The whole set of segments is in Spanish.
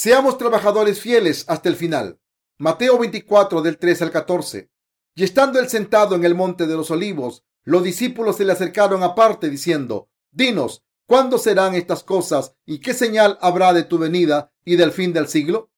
Seamos trabajadores fieles hasta el final. Mateo 24 del 3 al 14. Y estando él sentado en el monte de los olivos, los discípulos se le acercaron aparte diciendo, Dinos, ¿cuándo serán estas cosas y qué señal habrá de tu venida y del fin del siglo?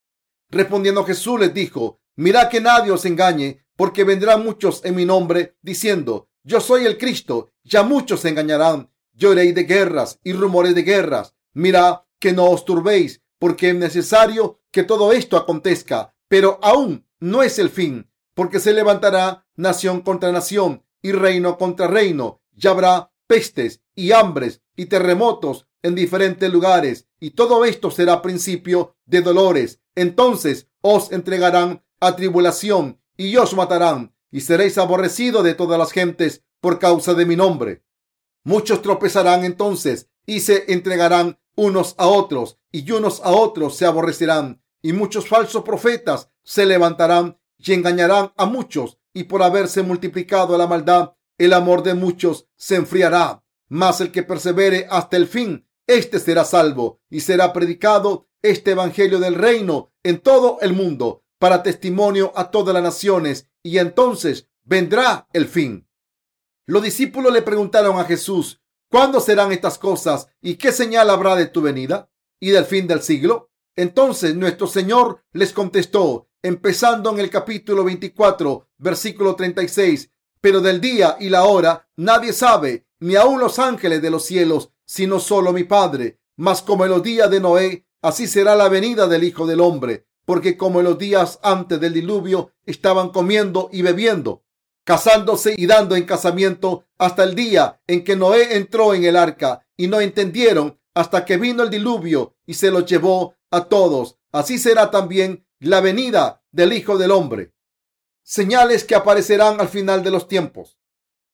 Respondiendo Jesús les dijo, Mirad que nadie os engañe, porque vendrán muchos en mi nombre diciendo, Yo soy el Cristo, ya muchos se engañarán. Lloréis de guerras y rumores de guerras. Mirad que no os turbéis, porque es necesario que todo esto acontezca, pero aún no es el fin, porque se levantará nación contra nación y reino contra reino, y habrá pestes y hambres y terremotos en diferentes lugares, y todo esto será principio de dolores. Entonces os entregarán a tribulación y os matarán, y seréis aborrecidos de todas las gentes por causa de mi nombre. Muchos tropezarán entonces y se entregarán unos a otros y unos a otros se aborrecerán y muchos falsos profetas se levantarán y engañarán a muchos y por haberse multiplicado la maldad, el amor de muchos se enfriará. Mas el que persevere hasta el fin, éste será salvo y será predicado este evangelio del reino en todo el mundo para testimonio a todas las naciones y entonces vendrá el fin. Los discípulos le preguntaron a Jesús, ¿cuándo serán estas cosas y qué señal habrá de tu venida y del fin del siglo? Entonces nuestro Señor les contestó, empezando en el capítulo 24, versículo 36, pero del día y la hora nadie sabe, ni aun los ángeles de los cielos, sino solo mi Padre. Mas como en los días de Noé, así será la venida del Hijo del Hombre, porque como en los días antes del diluvio estaban comiendo y bebiendo, casándose y dando en casamiento hasta el día en que Noé entró en el arca y no entendieron hasta que vino el diluvio y se los llevó a todos. Así será también la venida del Hijo del Hombre. Señales que aparecerán al final de los tiempos.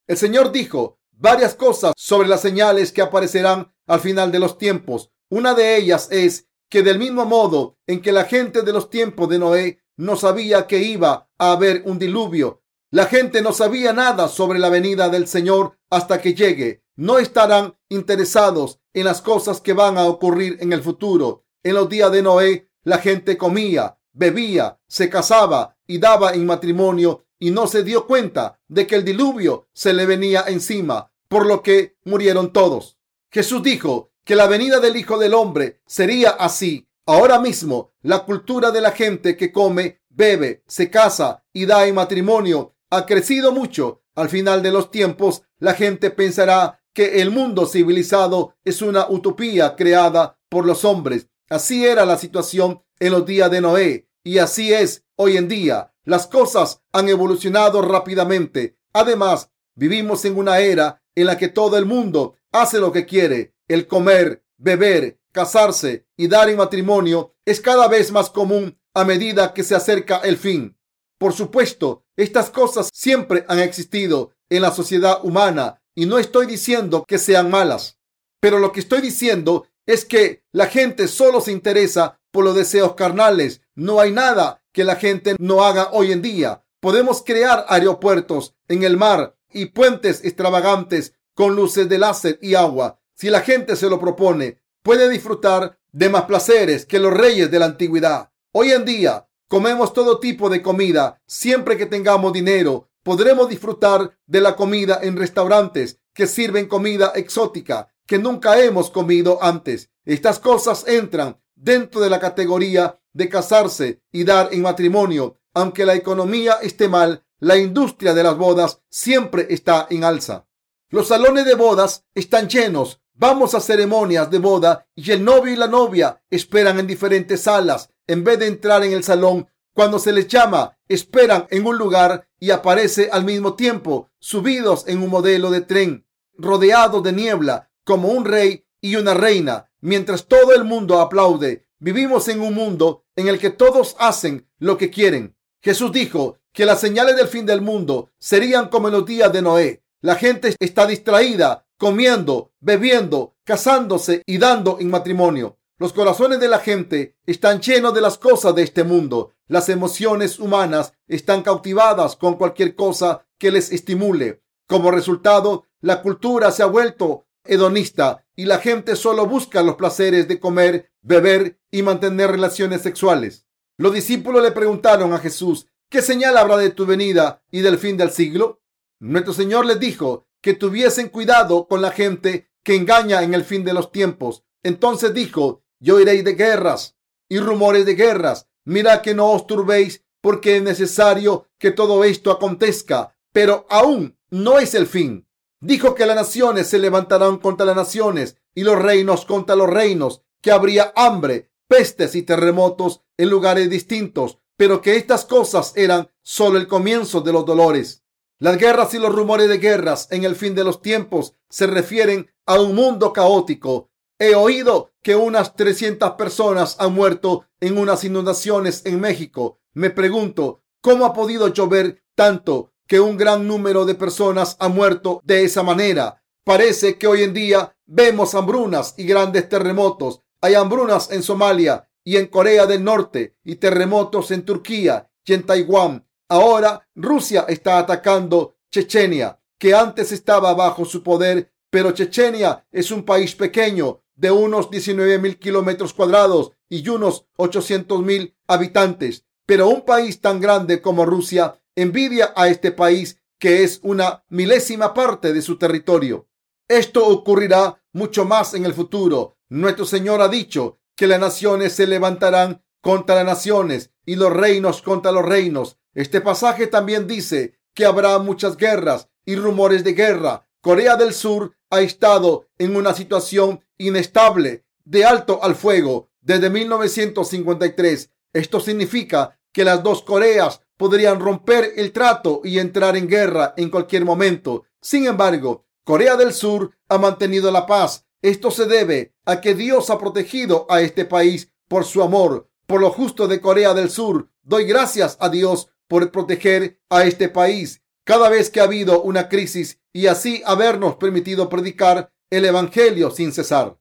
El Señor dijo varias cosas sobre las señales que aparecerán al final de los tiempos. Una de ellas es que del mismo modo en que la gente de los tiempos de Noé no sabía que iba a haber un diluvio, la gente no sabía nada sobre la venida del Señor hasta que llegue. No estarán interesados en las cosas que van a ocurrir en el futuro. En los días de Noé, la gente comía, bebía, se casaba y daba en matrimonio y no se dio cuenta de que el diluvio se le venía encima, por lo que murieron todos. Jesús dijo que la venida del Hijo del Hombre sería así. Ahora mismo, la cultura de la gente que come, bebe, se casa y da en matrimonio ha crecido mucho. Al final de los tiempos, la gente pensará que el mundo civilizado es una utopía creada por los hombres. Así era la situación en los días de Noé y así es hoy en día. Las cosas han evolucionado rápidamente. Además, vivimos en una era en la que todo el mundo hace lo que quiere. El comer, beber, casarse y dar en matrimonio es cada vez más común a medida que se acerca el fin. Por supuesto, estas cosas siempre han existido en la sociedad humana y no estoy diciendo que sean malas, pero lo que estoy diciendo es que la gente solo se interesa por los deseos carnales. No hay nada que la gente no haga hoy en día. Podemos crear aeropuertos en el mar y puentes extravagantes con luces de láser y agua. Si la gente se lo propone, puede disfrutar de más placeres que los reyes de la antigüedad. Hoy en día comemos todo tipo de comida siempre que tengamos dinero podremos disfrutar de la comida en restaurantes que sirven comida exótica que nunca hemos comido antes. Estas cosas entran dentro de la categoría de casarse y dar en matrimonio. Aunque la economía esté mal, la industria de las bodas siempre está en alza. Los salones de bodas están llenos. Vamos a ceremonias de boda y el novio y la novia esperan en diferentes salas. En vez de entrar en el salón cuando se les llama, esperan en un lugar y aparece al mismo tiempo, subidos en un modelo de tren, rodeados de niebla, como un rey y una reina, mientras todo el mundo aplaude. Vivimos en un mundo en el que todos hacen lo que quieren. Jesús dijo que las señales del fin del mundo serían como en los días de Noé. La gente está distraída, comiendo, bebiendo, casándose y dando en matrimonio. Los corazones de la gente están llenos de las cosas de este mundo. Las emociones humanas están cautivadas con cualquier cosa que les estimule. Como resultado, la cultura se ha vuelto hedonista y la gente solo busca los placeres de comer, beber y mantener relaciones sexuales. Los discípulos le preguntaron a Jesús, ¿qué señal habrá de tu venida y del fin del siglo? Nuestro Señor les dijo que tuviesen cuidado con la gente que engaña en el fin de los tiempos. Entonces dijo, yo iré de guerras y rumores de guerras. Mira que no os turbéis porque es necesario que todo esto acontezca, pero aún no es el fin. Dijo que las naciones se levantarán contra las naciones y los reinos contra los reinos, que habría hambre, pestes y terremotos en lugares distintos, pero que estas cosas eran solo el comienzo de los dolores. Las guerras y los rumores de guerras en el fin de los tiempos se refieren a un mundo caótico. He oído que unas 300 personas han muerto en unas inundaciones en México. Me pregunto, ¿cómo ha podido llover tanto que un gran número de personas ha muerto de esa manera? Parece que hoy en día vemos hambrunas y grandes terremotos hay hambrunas en Somalia y en Corea del Norte y terremotos en Turquía y en Taiwán. Ahora Rusia está atacando Chechenia, que antes estaba bajo su poder, pero Chechenia es un país pequeño de unos 19 mil kilómetros cuadrados y unos 800 mil habitantes. Pero un país tan grande como Rusia envidia a este país que es una milésima parte de su territorio. Esto ocurrirá mucho más en el futuro nuestro Señor ha dicho que las naciones se levantarán contra las naciones y los reinos contra los reinos. Este pasaje también dice que habrá muchas guerras y rumores de guerra. Corea del Sur ha estado en una situación inestable de alto al fuego desde 1953. Esto significa que las dos Coreas podrían romper el trato y entrar en guerra en cualquier momento. Sin embargo, Corea del Sur ha mantenido la paz esto se debe a que Dios ha protegido a este país por su amor, por lo justo de Corea del Sur. Doy gracias a Dios por proteger a este país cada vez que ha habido una crisis y así habernos permitido predicar el Evangelio sin cesar.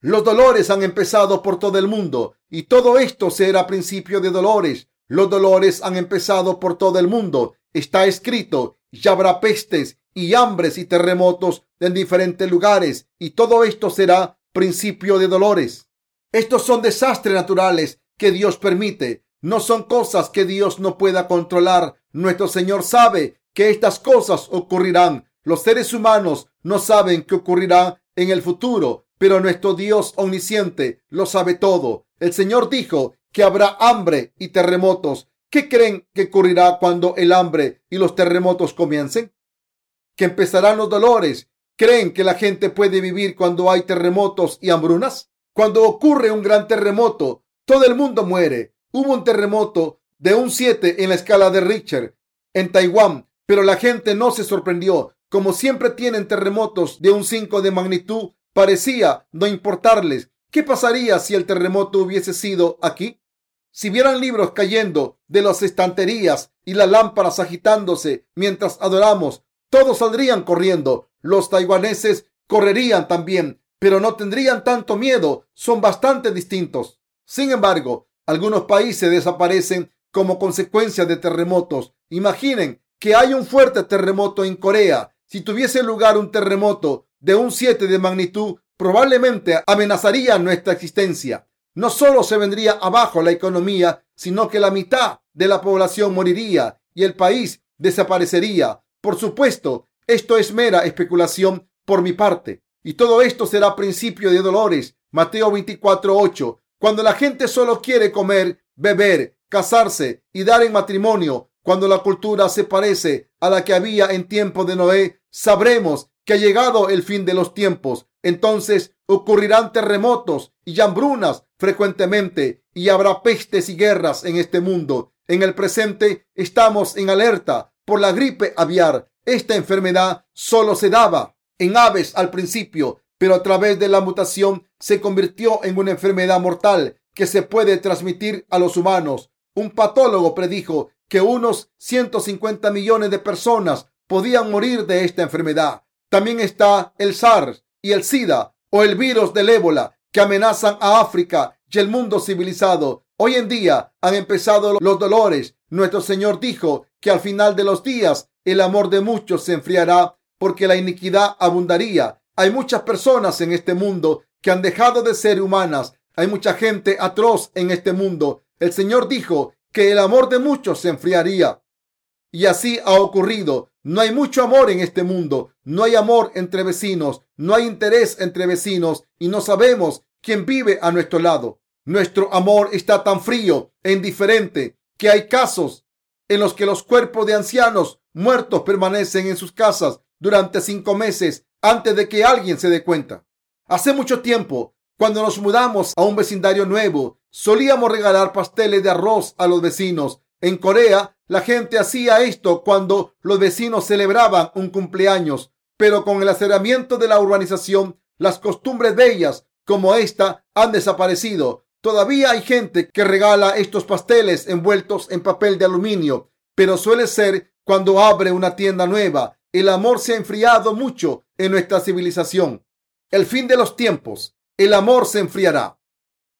Los dolores han empezado por todo el mundo y todo esto será principio de dolores. Los dolores han empezado por todo el mundo. Está escrito, ya habrá pestes y hambres y terremotos en diferentes lugares y todo esto será principio de dolores. Estos son desastres naturales que Dios permite. No son cosas que Dios no pueda controlar. Nuestro Señor sabe que estas cosas ocurrirán. Los seres humanos no saben qué ocurrirá en el futuro, pero nuestro Dios omnisciente lo sabe todo. El Señor dijo que habrá hambre y terremotos. ¿Qué creen que ocurrirá cuando el hambre y los terremotos comiencen? que empezarán los dolores. ¿Creen que la gente puede vivir cuando hay terremotos y hambrunas? Cuando ocurre un gran terremoto, todo el mundo muere. Hubo un terremoto de un 7 en la escala de Richter en Taiwán, pero la gente no se sorprendió. Como siempre tienen terremotos de un 5 de magnitud, parecía no importarles. ¿Qué pasaría si el terremoto hubiese sido aquí? Si vieran libros cayendo de las estanterías y las lámparas agitándose mientras adoramos, todos saldrían corriendo. Los taiwaneses correrían también, pero no tendrían tanto miedo. Son bastante distintos. Sin embargo, algunos países desaparecen como consecuencia de terremotos. Imaginen que hay un fuerte terremoto en Corea. Si tuviese lugar un terremoto de un 7 de magnitud, probablemente amenazaría nuestra existencia. No solo se vendría abajo la economía, sino que la mitad de la población moriría y el país desaparecería. Por supuesto, esto es mera especulación por mi parte. Y todo esto será principio de dolores. Mateo 24:8. Cuando la gente solo quiere comer, beber, casarse y dar en matrimonio, cuando la cultura se parece a la que había en tiempo de Noé, sabremos que ha llegado el fin de los tiempos. Entonces ocurrirán terremotos y hambrunas frecuentemente y habrá pestes y guerras en este mundo. En el presente estamos en alerta por la gripe aviar. Esta enfermedad solo se daba en aves al principio, pero a través de la mutación se convirtió en una enfermedad mortal que se puede transmitir a los humanos. Un patólogo predijo que unos 150 millones de personas podían morir de esta enfermedad. También está el SARS y el SIDA o el virus del ébola que amenazan a África y el mundo civilizado. Hoy en día han empezado los dolores. Nuestro Señor dijo que al final de los días el amor de muchos se enfriará porque la iniquidad abundaría. Hay muchas personas en este mundo que han dejado de ser humanas, Hay mucha gente atroz en este mundo. El Señor dijo que el amor de muchos se enfriaría. Y así ha ocurrido. No hay mucho amor en este mundo. No hay amor entre vecinos. No hay interés entre vecinos. Y no sabemos quién vive a nuestro lado. Nuestro amor está tan frío e indiferente que hay casos en los que los cuerpos de ancianos muertos permanecen en sus casas durante cinco meses antes de que alguien se dé cuenta. Hace mucho tiempo, cuando nos mudamos a un vecindario nuevo, solíamos regalar pasteles de arroz a los vecinos. En Corea, la gente hacía esto cuando los vecinos celebraban un cumpleaños, pero con el aceramiento de la urbanización, las costumbres bellas como esta han desaparecido. Todavía hay gente que regala estos pasteles envueltos en papel de aluminio, pero suele ser cuando abre una tienda nueva. El amor se ha enfriado mucho en nuestra civilización. El fin de los tiempos. El amor se enfriará.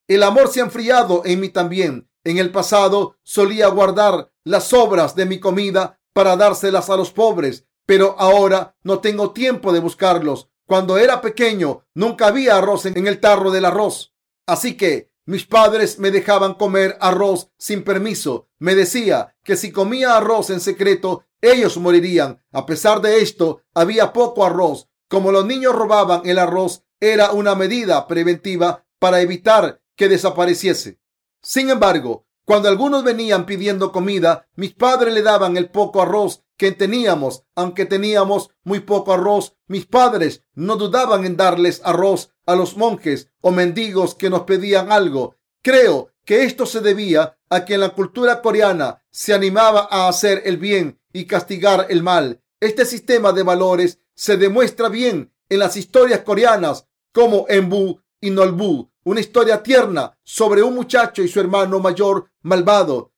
El amor se ha enfriado en mí también. En el pasado solía guardar las sobras de mi comida para dárselas a los pobres, pero ahora no tengo tiempo de buscarlos. Cuando era pequeño nunca había arroz en el tarro del arroz. Así que mis padres me dejaban comer arroz sin permiso. Me decía que si comía arroz en secreto, ellos morirían. A pesar de esto, había poco arroz. Como los niños robaban el arroz, era una medida preventiva para evitar que desapareciese. Sin embargo, cuando algunos venían pidiendo comida, mis padres le daban el poco arroz que teníamos. Aunque teníamos muy poco arroz, mis padres no dudaban en darles arroz a los monjes o mendigos que nos pedían algo. Creo que esto se debía a que en la cultura coreana se animaba a hacer el bien y castigar el mal. Este sistema de valores se demuestra bien en las historias coreanas como en Bu y Nolbu, una historia tierna sobre un muchacho y su hermano mayor malvado,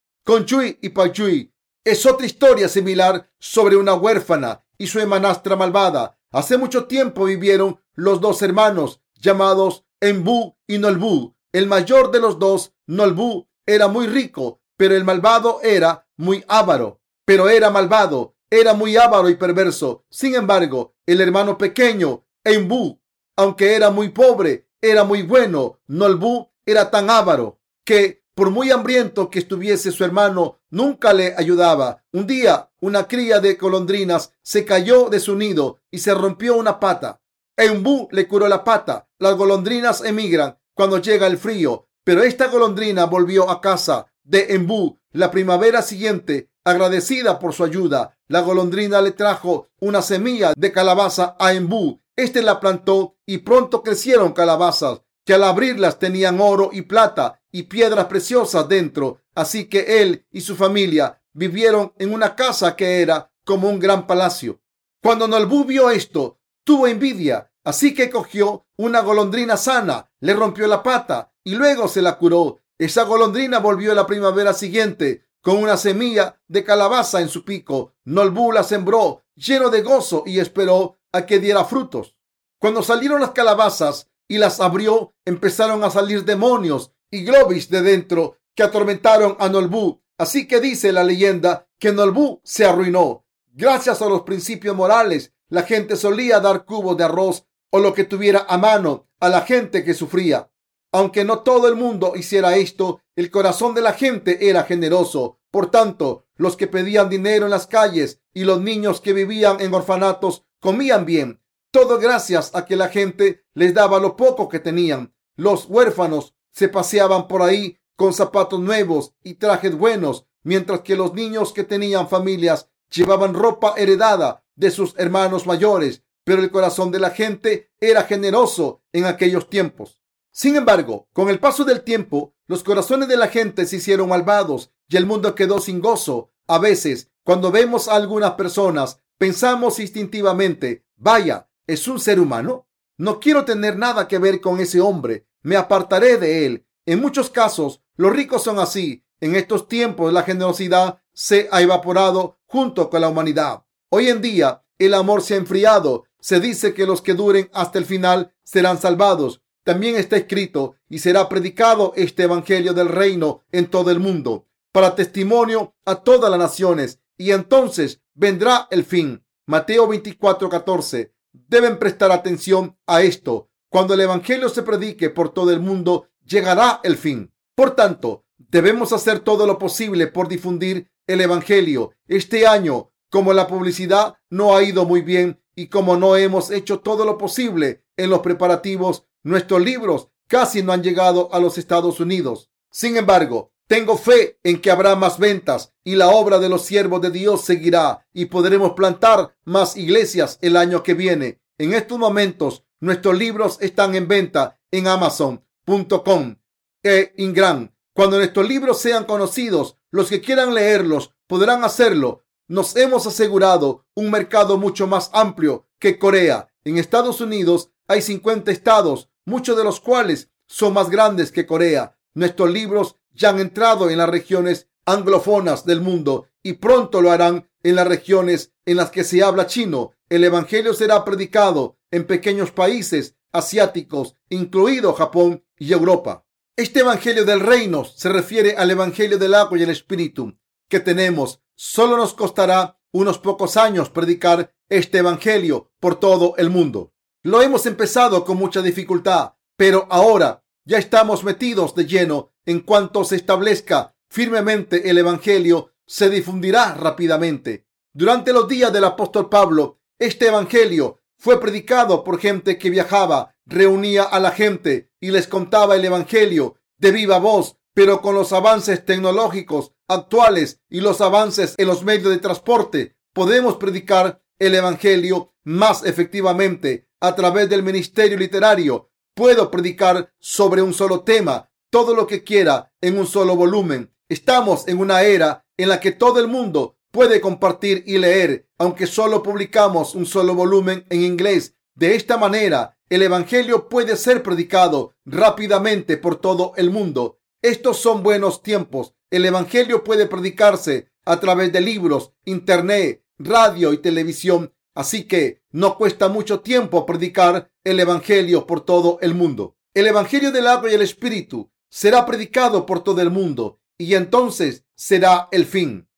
Chui y Chui. Es otra historia similar sobre una huérfana y su hermanastra malvada. Hace mucho tiempo vivieron los dos hermanos llamados Enbu y Nolbu. El mayor de los dos, Nolbu, era muy rico, pero el malvado era muy avaro. Pero era malvado, era muy avaro y perverso. Sin embargo, el hermano pequeño, Enbu, aunque era muy pobre, era muy bueno. Nolbu era tan avaro que por muy hambriento que estuviese su hermano, nunca le ayudaba. Un día, una cría de golondrinas se cayó de su nido y se rompió una pata. Embu le curó la pata. Las golondrinas emigran cuando llega el frío, pero esta golondrina volvió a casa de Embu la primavera siguiente, agradecida por su ayuda. La golondrina le trajo una semilla de calabaza a Embu. Este la plantó y pronto crecieron calabazas que al abrirlas tenían oro y plata y piedras preciosas dentro. Así que él y su familia vivieron en una casa que era como un gran palacio. Cuando Nolbu vio esto, tuvo envidia, así que cogió una golondrina sana, le rompió la pata y luego se la curó. Esa golondrina volvió la primavera siguiente con una semilla de calabaza en su pico. Nolbu la sembró lleno de gozo y esperó a que diera frutos. Cuando salieron las calabazas, y las abrió, empezaron a salir demonios y globis de dentro que atormentaron a Nolbu. Así que dice la leyenda que Nolbu se arruinó. Gracias a los principios morales, la gente solía dar cubos de arroz o lo que tuviera a mano a la gente que sufría. Aunque no todo el mundo hiciera esto, el corazón de la gente era generoso. Por tanto, los que pedían dinero en las calles y los niños que vivían en orfanatos comían bien todo gracias a que la gente les daba lo poco que tenían. Los huérfanos se paseaban por ahí con zapatos nuevos y trajes buenos, mientras que los niños que tenían familias llevaban ropa heredada de sus hermanos mayores, pero el corazón de la gente era generoso en aquellos tiempos. Sin embargo, con el paso del tiempo, los corazones de la gente se hicieron malvados y el mundo quedó sin gozo. A veces, cuando vemos a algunas personas, pensamos instintivamente, vaya, ¿Es un ser humano? No quiero tener nada que ver con ese hombre. Me apartaré de él. En muchos casos, los ricos son así. En estos tiempos, la generosidad se ha evaporado junto con la humanidad. Hoy en día, el amor se ha enfriado. Se dice que los que duren hasta el final serán salvados. También está escrito y será predicado este evangelio del reino en todo el mundo para testimonio a todas las naciones y entonces vendrá el fin. Mateo 24, 14. Deben prestar atención a esto. Cuando el Evangelio se predique por todo el mundo, llegará el fin. Por tanto, debemos hacer todo lo posible por difundir el Evangelio. Este año, como la publicidad no ha ido muy bien y como no hemos hecho todo lo posible en los preparativos, nuestros libros casi no han llegado a los Estados Unidos. Sin embargo, tengo fe en que habrá más ventas y la obra de los siervos de Dios seguirá y podremos plantar más iglesias el año que viene. En estos momentos, nuestros libros están en venta en amazon.com e Ingram. Cuando nuestros libros sean conocidos, los que quieran leerlos podrán hacerlo. Nos hemos asegurado un mercado mucho más amplio que Corea. En Estados Unidos hay 50 estados, muchos de los cuales son más grandes que Corea. Nuestros libros ya han entrado en las regiones anglofonas del mundo y pronto lo harán en las regiones en las que se habla chino. El Evangelio será predicado en pequeños países asiáticos, incluido Japón y Europa. Este Evangelio del Reino se refiere al Evangelio del agua y el Espíritu que tenemos. Solo nos costará unos pocos años predicar este Evangelio por todo el mundo. Lo hemos empezado con mucha dificultad, pero ahora ya estamos metidos de lleno en cuanto se establezca firmemente el Evangelio, se difundirá rápidamente. Durante los días del apóstol Pablo, este Evangelio fue predicado por gente que viajaba, reunía a la gente y les contaba el Evangelio de viva voz, pero con los avances tecnológicos actuales y los avances en los medios de transporte, podemos predicar el Evangelio más efectivamente a través del ministerio literario. Puedo predicar sobre un solo tema todo lo que quiera en un solo volumen. Estamos en una era en la que todo el mundo puede compartir y leer, aunque solo publicamos un solo volumen en inglés. De esta manera, el Evangelio puede ser predicado rápidamente por todo el mundo. Estos son buenos tiempos. El Evangelio puede predicarse a través de libros, internet, radio y televisión. Así que no cuesta mucho tiempo predicar el Evangelio por todo el mundo. El Evangelio del agua y el Espíritu será predicado por todo el mundo y entonces será el fin.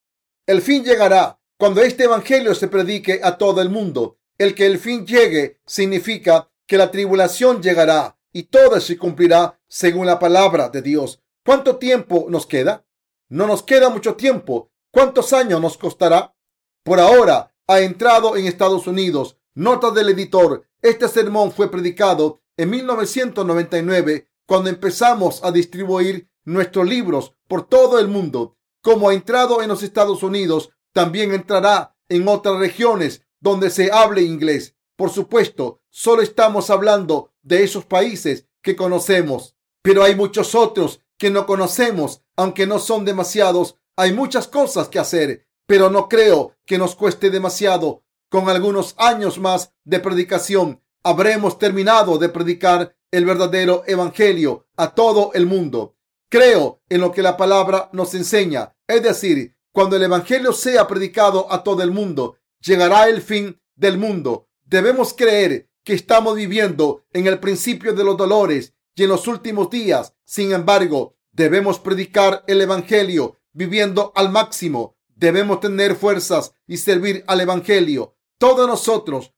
El fin llegará cuando este evangelio se predique a todo el mundo. El que el fin llegue significa que la tribulación llegará y todo se cumplirá según la palabra de Dios. ¿Cuánto tiempo nos queda? No nos queda mucho tiempo. ¿Cuántos años nos costará? Por ahora ha entrado en Estados Unidos. Nota del editor. Este sermón fue predicado en 1999 cuando empezamos a distribuir nuestros libros por todo el mundo. Como ha entrado en los Estados Unidos, también entrará en otras regiones donde se hable inglés. Por supuesto, solo estamos hablando de esos países que conocemos, pero hay muchos otros que no conocemos, aunque no son demasiados. Hay muchas cosas que hacer, pero no creo que nos cueste demasiado. Con algunos años más de predicación, habremos terminado de predicar el verdadero evangelio a todo el mundo. Creo en lo que la palabra nos enseña, es decir, cuando el evangelio sea predicado a todo el mundo, llegará el fin del mundo. Debemos creer que estamos viviendo en el principio de los dolores y en los últimos días. Sin embargo, debemos predicar el evangelio viviendo al máximo. Debemos tener fuerzas y servir al evangelio. Todos nosotros,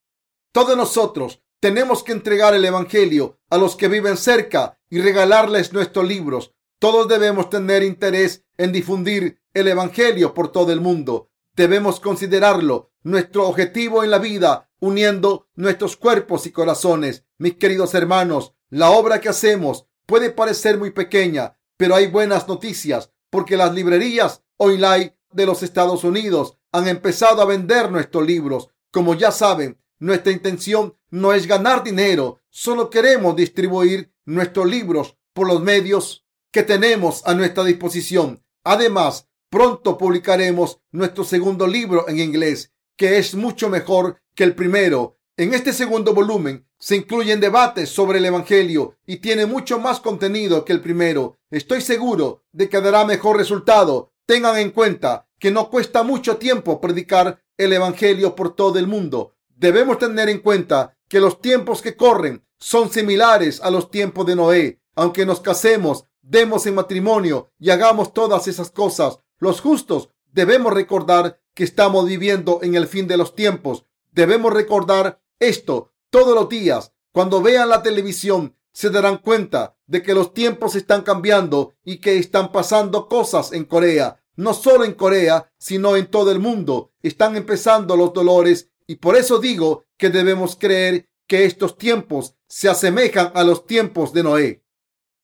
todos nosotros tenemos que entregar el Evangelio a los que viven cerca y regalarles nuestros libros. Todos debemos tener interés en difundir el Evangelio por todo el mundo. Debemos considerarlo nuestro objetivo en la vida, uniendo nuestros cuerpos y corazones. Mis queridos hermanos, la obra que hacemos puede parecer muy pequeña, pero hay buenas noticias porque las librerías online de los Estados Unidos han empezado a vender nuestros libros. Como ya saben, nuestra intención no es ganar dinero, solo queremos distribuir nuestros libros por los medios que tenemos a nuestra disposición. Además, pronto publicaremos nuestro segundo libro en inglés, que es mucho mejor que el primero. En este segundo volumen se incluyen debates sobre el Evangelio y tiene mucho más contenido que el primero. Estoy seguro de que dará mejor resultado. Tengan en cuenta que no cuesta mucho tiempo predicar el Evangelio por todo el mundo. Debemos tener en cuenta que los tiempos que corren son similares a los tiempos de Noé. Aunque nos casemos, demos en matrimonio y hagamos todas esas cosas, los justos debemos recordar que estamos viviendo en el fin de los tiempos. Debemos recordar esto todos los días. Cuando vean la televisión, se darán cuenta de que los tiempos están cambiando y que están pasando cosas en Corea. No solo en Corea, sino en todo el mundo. Están empezando los dolores y por eso digo que debemos creer que estos tiempos se asemejan a los tiempos de Noé.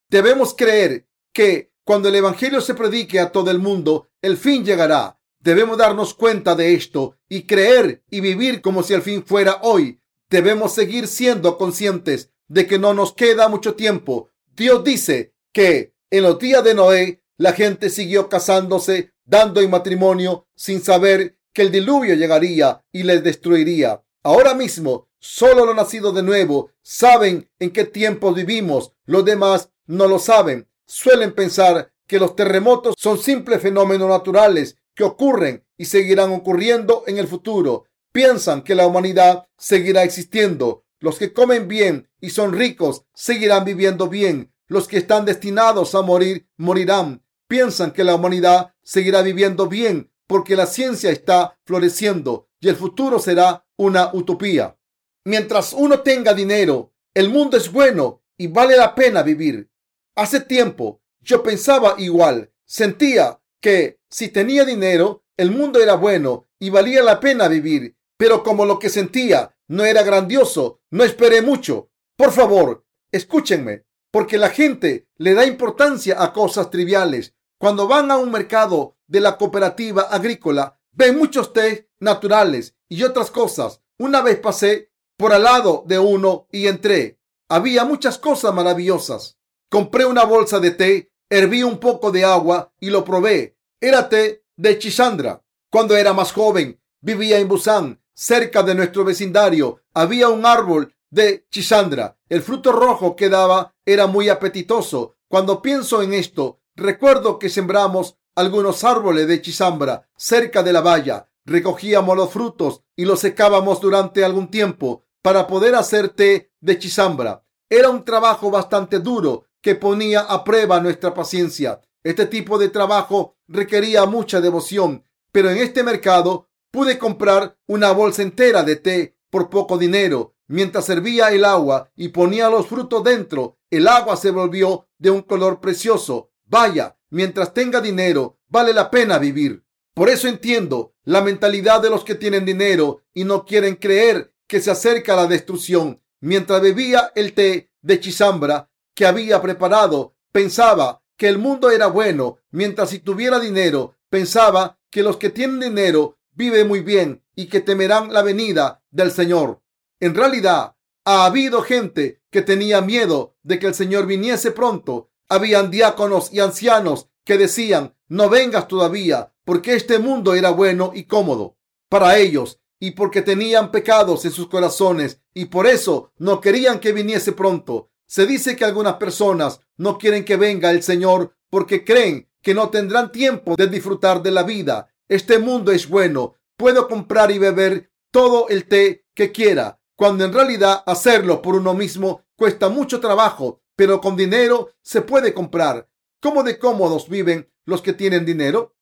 Debemos creer que cuando el Evangelio se predique a todo el mundo, el fin llegará. Debemos darnos cuenta de esto y creer y vivir como si el fin fuera hoy. Debemos seguir siendo conscientes de que no nos queda mucho tiempo. Dios dice que en los días de Noé la gente siguió casándose, dando en matrimonio, sin saber que el diluvio llegaría y les destruiría. Ahora mismo, solo los nacidos de nuevo saben en qué tiempos vivimos. Los demás no lo saben. Suelen pensar que los terremotos son simples fenómenos naturales que ocurren y seguirán ocurriendo en el futuro. Piensan que la humanidad seguirá existiendo. Los que comen bien y son ricos seguirán viviendo bien. Los que están destinados a morir morirán. Piensan que la humanidad seguirá viviendo bien porque la ciencia está floreciendo y el futuro será una utopía. Mientras uno tenga dinero, el mundo es bueno y vale la pena vivir. Hace tiempo yo pensaba igual. Sentía que si tenía dinero, el mundo era bueno y valía la pena vivir. Pero como lo que sentía no era grandioso, no esperé mucho. Por favor, escúchenme, porque la gente le da importancia a cosas triviales. Cuando van a un mercado de la cooperativa agrícola, ven muchos té naturales y otras cosas. Una vez pasé por al lado de uno y entré. Había muchas cosas maravillosas. Compré una bolsa de té, herví un poco de agua y lo probé. Era té de chisandra. Cuando era más joven, vivía en Busan, cerca de nuestro vecindario. Había un árbol de chisandra. El fruto rojo que daba era muy apetitoso. Cuando pienso en esto, recuerdo que sembramos algunos árboles de chisambra cerca de la valla. Recogíamos los frutos y los secábamos durante algún tiempo para poder hacer té de chisambra. Era un trabajo bastante duro que ponía a prueba nuestra paciencia. Este tipo de trabajo requería mucha devoción, pero en este mercado pude comprar una bolsa entera de té por poco dinero. Mientras servía el agua y ponía los frutos dentro, el agua se volvió de un color precioso. Vaya, mientras tenga dinero, vale la pena vivir. Por eso entiendo la mentalidad de los que tienen dinero y no quieren creer que se acerca la destrucción. Mientras bebía el té de chisambra, que había preparado. Pensaba que el mundo era bueno, mientras si tuviera dinero, pensaba que los que tienen dinero viven muy bien y que temerán la venida del Señor. En realidad, ha habido gente que tenía miedo de que el Señor viniese pronto. Habían diáconos y ancianos que decían, no vengas todavía, porque este mundo era bueno y cómodo para ellos y porque tenían pecados en sus corazones y por eso no querían que viniese pronto. Se dice que algunas personas no quieren que venga el Señor porque creen que no tendrán tiempo de disfrutar de la vida. Este mundo es bueno. Puedo comprar y beber todo el té que quiera, cuando en realidad hacerlo por uno mismo cuesta mucho trabajo, pero con dinero se puede comprar. ¿Cómo de cómodos viven los que tienen dinero?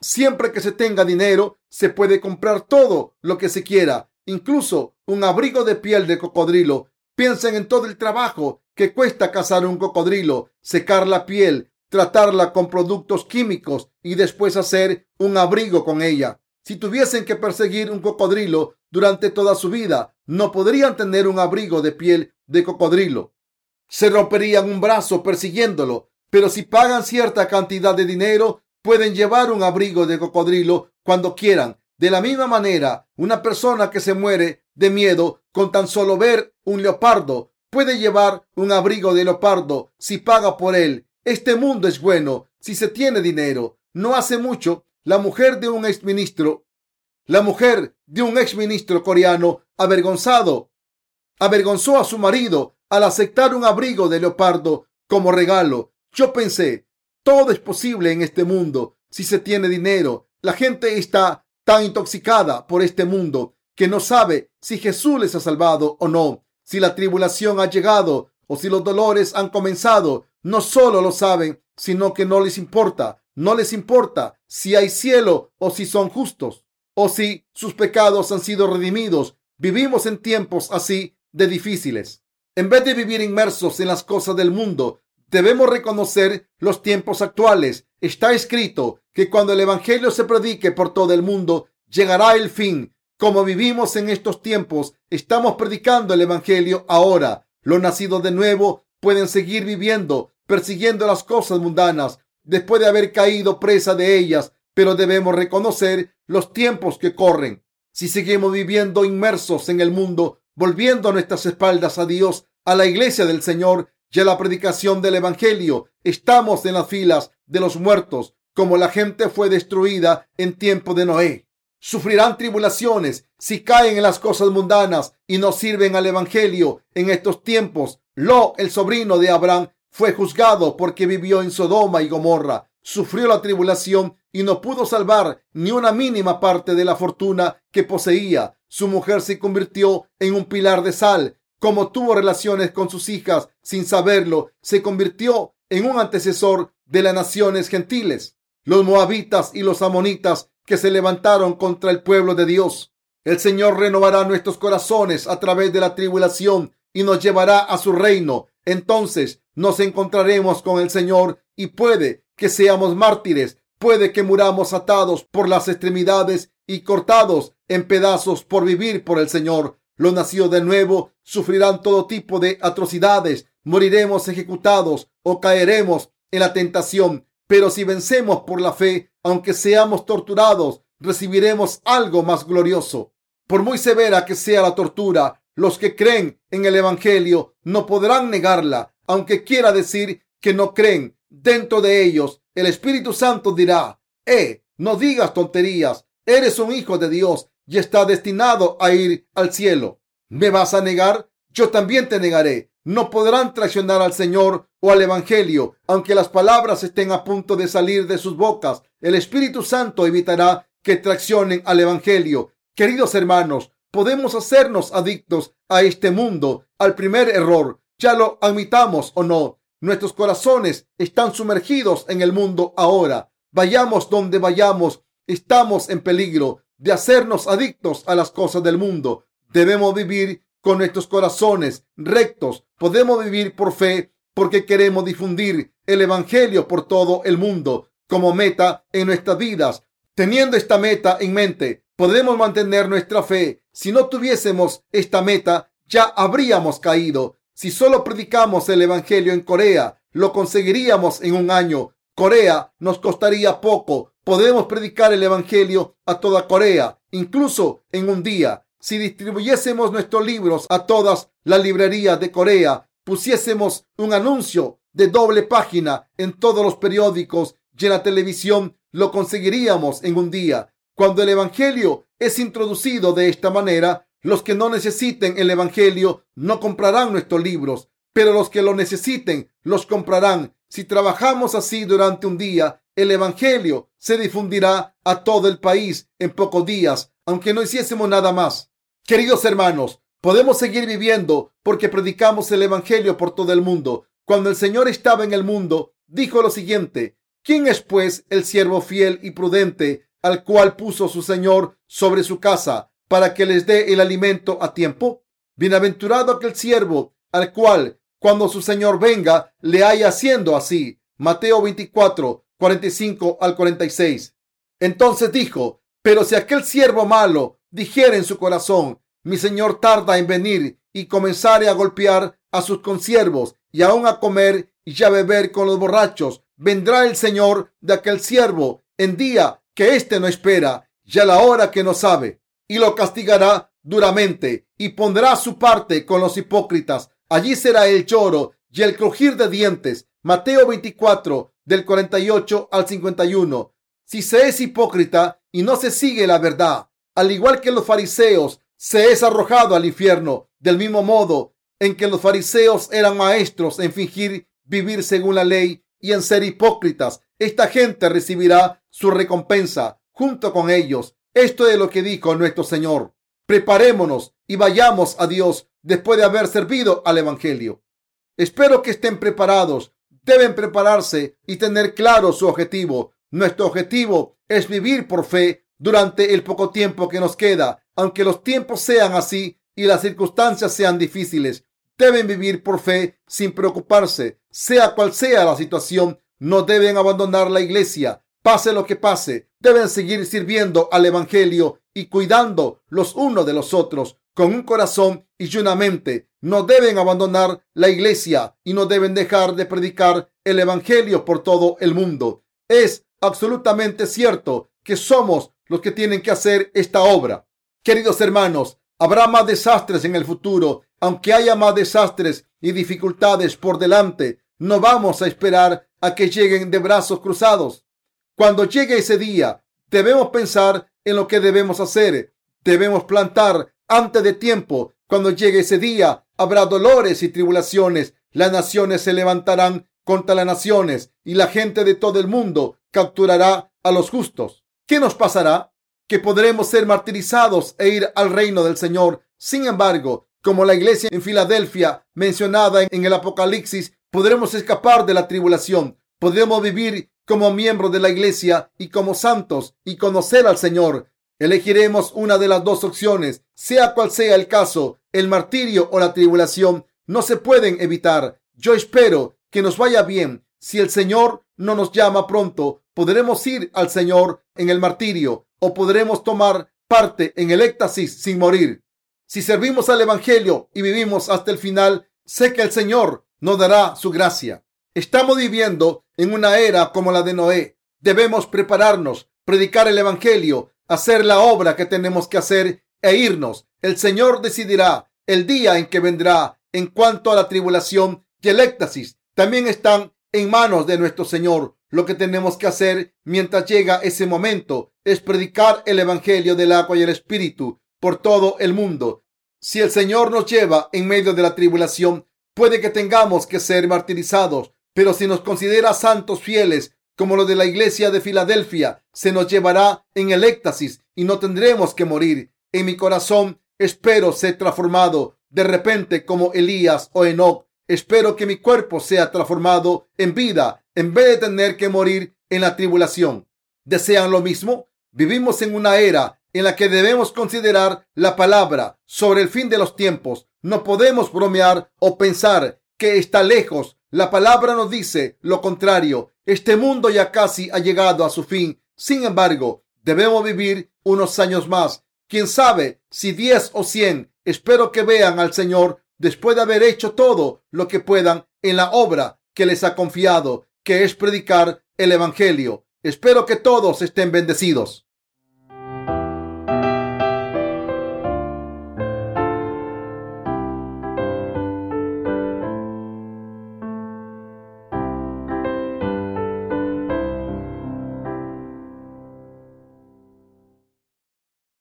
Siempre que se tenga dinero, se puede comprar todo lo que se quiera, incluso un abrigo de piel de cocodrilo. Piensen en todo el trabajo que cuesta cazar un cocodrilo, secar la piel, tratarla con productos químicos y después hacer un abrigo con ella. Si tuviesen que perseguir un cocodrilo durante toda su vida, no podrían tener un abrigo de piel de cocodrilo. Se romperían un brazo persiguiéndolo, pero si pagan cierta cantidad de dinero, pueden llevar un abrigo de cocodrilo cuando quieran. De la misma manera, una persona que se muere de miedo con tan solo ver un leopardo puede llevar un abrigo de leopardo si paga por él. Este mundo es bueno si se tiene dinero. No hace mucho, la mujer de un exministro, la mujer de un exministro coreano avergonzado, avergonzó a su marido al aceptar un abrigo de leopardo como regalo. Yo pensé, todo es posible en este mundo si se tiene dinero. La gente está tan intoxicada por este mundo que no sabe si Jesús les ha salvado o no si la tribulación ha llegado o si los dolores han comenzado, no solo lo saben, sino que no les importa. No les importa si hay cielo o si son justos o si sus pecados han sido redimidos. Vivimos en tiempos así de difíciles. En vez de vivir inmersos en las cosas del mundo, debemos reconocer los tiempos actuales. Está escrito que cuando el Evangelio se predique por todo el mundo, llegará el fin. Como vivimos en estos tiempos, estamos predicando el Evangelio ahora. Los nacidos de nuevo pueden seguir viviendo, persiguiendo las cosas mundanas, después de haber caído presa de ellas, pero debemos reconocer los tiempos que corren. Si seguimos viviendo inmersos en el mundo, volviendo nuestras espaldas a Dios, a la iglesia del Señor y a la predicación del Evangelio, estamos en las filas de los muertos, como la gente fue destruida en tiempo de Noé. Sufrirán tribulaciones si caen en las cosas mundanas y no sirven al Evangelio en estos tiempos. Lo, el sobrino de Abraham, fue juzgado porque vivió en Sodoma y Gomorra sufrió la tribulación y no pudo salvar ni una mínima parte de la fortuna que poseía. Su mujer se convirtió en un pilar de sal. Como tuvo relaciones con sus hijas sin saberlo, se convirtió en un antecesor de las naciones gentiles, los moabitas y los amonitas que se levantaron contra el pueblo de Dios. El Señor renovará nuestros corazones a través de la tribulación y nos llevará a su reino. Entonces nos encontraremos con el Señor y puede que seamos mártires, puede que muramos atados por las extremidades y cortados en pedazos por vivir por el Señor. Los nacidos de nuevo sufrirán todo tipo de atrocidades, moriremos ejecutados o caeremos en la tentación, pero si vencemos por la fe, aunque seamos torturados, recibiremos algo más glorioso. Por muy severa que sea la tortura, los que creen en el Evangelio no podrán negarla, aunque quiera decir que no creen. Dentro de ellos, el Espíritu Santo dirá, eh, no digas tonterías, eres un hijo de Dios y está destinado a ir al cielo. ¿Me vas a negar? Yo también te negaré. No podrán traicionar al Señor o al Evangelio, aunque las palabras estén a punto de salir de sus bocas. El Espíritu Santo evitará que traicionen al Evangelio. Queridos hermanos, podemos hacernos adictos a este mundo, al primer error, ya lo admitamos o no. Nuestros corazones están sumergidos en el mundo ahora. Vayamos donde vayamos, estamos en peligro de hacernos adictos a las cosas del mundo. Debemos vivir con nuestros corazones rectos. Podemos vivir por fe porque queremos difundir el Evangelio por todo el mundo como meta en nuestras vidas. Teniendo esta meta en mente, podemos mantener nuestra fe. Si no tuviésemos esta meta, ya habríamos caído. Si solo predicamos el Evangelio en Corea, lo conseguiríamos en un año. Corea nos costaría poco. Podemos predicar el Evangelio a toda Corea, incluso en un día. Si distribuyésemos nuestros libros a todas las librerías de Corea, pusiésemos un anuncio de doble página en todos los periódicos y en la televisión, lo conseguiríamos en un día. Cuando el Evangelio es introducido de esta manera, los que no necesiten el Evangelio no comprarán nuestros libros, pero los que lo necesiten los comprarán. Si trabajamos así durante un día, el Evangelio se difundirá a todo el país en pocos días, aunque no hiciésemos nada más. Queridos hermanos, podemos seguir viviendo porque predicamos el Evangelio por todo el mundo. Cuando el Señor estaba en el mundo, dijo lo siguiente, ¿quién es pues el siervo fiel y prudente al cual puso su Señor sobre su casa? para que les dé el alimento a tiempo? Bienaventurado aquel siervo al cual, cuando su señor venga, le haya haciendo así. Mateo 24, 45 al 46. Entonces dijo, pero si aquel siervo malo dijera en su corazón, mi señor tarda en venir y comenzare a golpear a sus consiervos y aún a comer y a beber con los borrachos, vendrá el señor de aquel siervo en día que éste no espera y a la hora que no sabe y lo castigará duramente y pondrá su parte con los hipócritas. Allí será el lloro y el crujir de dientes. Mateo 24 del 48 al 51. Si se es hipócrita y no se sigue la verdad, al igual que los fariseos, se es arrojado al infierno, del mismo modo en que los fariseos eran maestros en fingir vivir según la ley y en ser hipócritas. Esta gente recibirá su recompensa junto con ellos. Esto es lo que dijo nuestro Señor. Preparémonos y vayamos a Dios después de haber servido al Evangelio. Espero que estén preparados. Deben prepararse y tener claro su objetivo. Nuestro objetivo es vivir por fe durante el poco tiempo que nos queda, aunque los tiempos sean así y las circunstancias sean difíciles. deben vivir por fe sin preocuparse, sea cual sea la situación. No deben abandonar la iglesia, pase lo que pase. Deben seguir sirviendo al Evangelio y cuidando los unos de los otros con un corazón y una mente. No deben abandonar la iglesia y no deben dejar de predicar el Evangelio por todo el mundo. Es absolutamente cierto que somos los que tienen que hacer esta obra. Queridos hermanos, habrá más desastres en el futuro. Aunque haya más desastres y dificultades por delante, no vamos a esperar a que lleguen de brazos cruzados. Cuando llegue ese día, debemos pensar en lo que debemos hacer. Debemos plantar antes de tiempo. Cuando llegue ese día, habrá dolores y tribulaciones. Las naciones se levantarán contra las naciones y la gente de todo el mundo capturará a los justos. ¿Qué nos pasará? Que podremos ser martirizados e ir al reino del Señor. Sin embargo, como la iglesia en Filadelfia mencionada en el Apocalipsis, podremos escapar de la tribulación. Podremos vivir como miembros de la iglesia y como santos y conocer al Señor. Elegiremos una de las dos opciones, sea cual sea el caso, el martirio o la tribulación, no se pueden evitar. Yo espero que nos vaya bien. Si el Señor no nos llama pronto, podremos ir al Señor en el martirio o podremos tomar parte en el éxtasis sin morir. Si servimos al Evangelio y vivimos hasta el final, sé que el Señor nos dará su gracia. Estamos viviendo en una era como la de Noé. Debemos prepararnos, predicar el Evangelio, hacer la obra que tenemos que hacer e irnos. El Señor decidirá el día en que vendrá. En cuanto a la tribulación y el éxtasis, también están en manos de nuestro Señor. Lo que tenemos que hacer mientras llega ese momento es predicar el Evangelio del agua y el Espíritu por todo el mundo. Si el Señor nos lleva en medio de la tribulación, puede que tengamos que ser martirizados, pero si nos considera santos fieles, como los de la iglesia de Filadelfia, se nos llevará en el éxtasis y no tendremos que morir. En mi corazón espero ser transformado de repente como Elías o Enoch Espero que mi cuerpo sea transformado en vida en vez de tener que morir en la tribulación. ¿Desean lo mismo? Vivimos en una era en la que debemos considerar la palabra sobre el fin de los tiempos. No podemos bromear o pensar que está lejos. La palabra nos dice lo contrario. Este mundo ya casi ha llegado a su fin. Sin embargo, debemos vivir unos años más. Quién sabe si diez o cien. Espero que vean al Señor después de haber hecho todo lo que puedan en la obra que les ha confiado, que es predicar el Evangelio. Espero que todos estén bendecidos.